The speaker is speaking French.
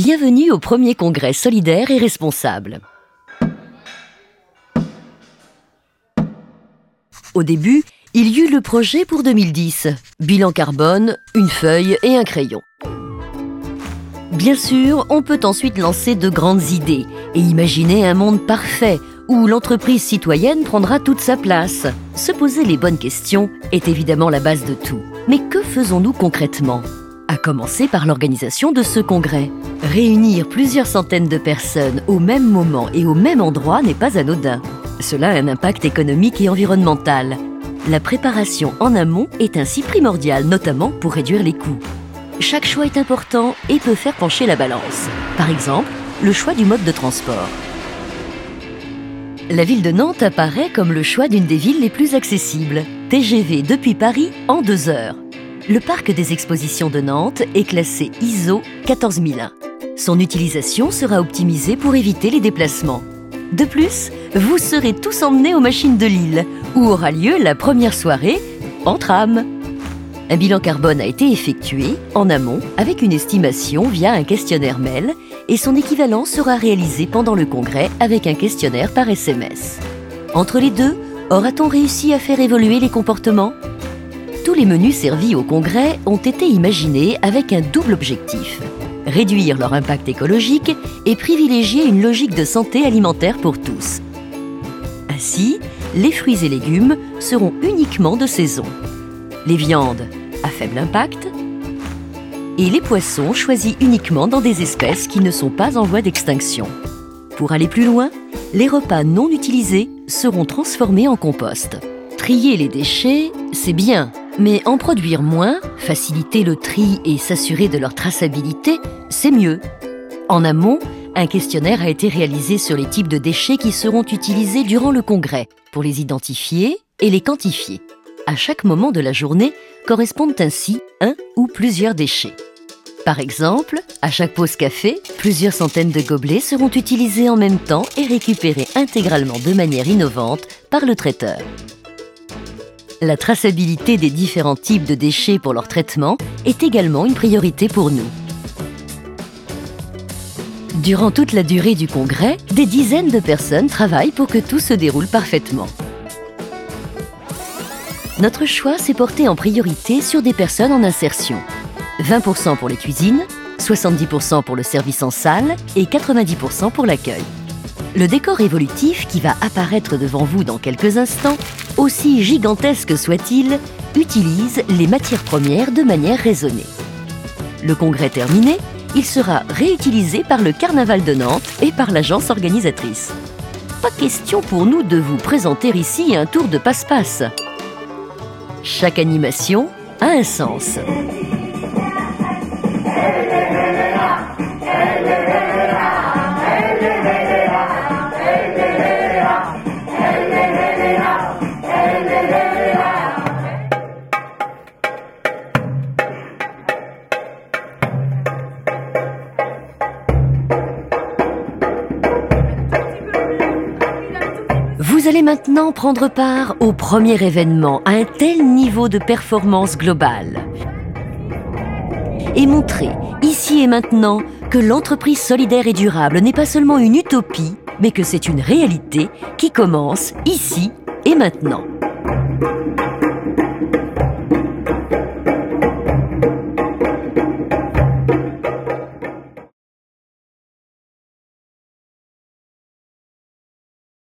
Bienvenue au premier congrès solidaire et responsable. Au début, il y eut le projet pour 2010. Bilan carbone, une feuille et un crayon. Bien sûr, on peut ensuite lancer de grandes idées et imaginer un monde parfait où l'entreprise citoyenne prendra toute sa place. Se poser les bonnes questions est évidemment la base de tout. Mais que faisons-nous concrètement? À commencer par l'organisation de ce congrès. Réunir plusieurs centaines de personnes au même moment et au même endroit n'est pas anodin. Cela a un impact économique et environnemental. La préparation en amont est ainsi primordiale, notamment pour réduire les coûts. Chaque choix est important et peut faire pencher la balance. Par exemple, le choix du mode de transport. La ville de Nantes apparaît comme le choix d'une des villes les plus accessibles. TGV depuis Paris en deux heures. Le parc des expositions de Nantes est classé ISO 14001. Son utilisation sera optimisée pour éviter les déplacements. De plus, vous serez tous emmenés aux machines de Lille, où aura lieu la première soirée en tram. Un bilan carbone a été effectué en amont avec une estimation via un questionnaire mail et son équivalent sera réalisé pendant le congrès avec un questionnaire par SMS. Entre les deux, aura-t-on réussi à faire évoluer les comportements? Tous les menus servis au congrès ont été imaginés avec un double objectif réduire leur impact écologique et privilégier une logique de santé alimentaire pour tous. Ainsi, les fruits et légumes seront uniquement de saison. Les viandes à faible impact et les poissons choisis uniquement dans des espèces qui ne sont pas en voie d'extinction. Pour aller plus loin, les repas non utilisés seront transformés en compost. Trier les déchets, c'est bien, mais en produire moins, faciliter le tri et s'assurer de leur traçabilité, c'est mieux. En amont, un questionnaire a été réalisé sur les types de déchets qui seront utilisés durant le congrès pour les identifier et les quantifier. À chaque moment de la journée correspondent ainsi un ou plusieurs déchets. Par exemple, à chaque pause café, plusieurs centaines de gobelets seront utilisés en même temps et récupérés intégralement de manière innovante par le traiteur. La traçabilité des différents types de déchets pour leur traitement est également une priorité pour nous. Durant toute la durée du congrès, des dizaines de personnes travaillent pour que tout se déroule parfaitement. Notre choix s'est porté en priorité sur des personnes en insertion. 20% pour les cuisines, 70% pour le service en salle et 90% pour l'accueil. Le décor évolutif qui va apparaître devant vous dans quelques instants, aussi gigantesque soit-il, utilise les matières premières de manière raisonnée. Le congrès terminé, il sera réutilisé par le Carnaval de Nantes et par l'agence organisatrice. Pas question pour nous de vous présenter ici un tour de passe-passe. Chaque animation a un sens. Vous allez maintenant prendre part au premier événement à un tel niveau de performance globale et montrer ici et maintenant que l'entreprise solidaire et durable n'est pas seulement une utopie, mais que c'est une réalité qui commence ici et maintenant.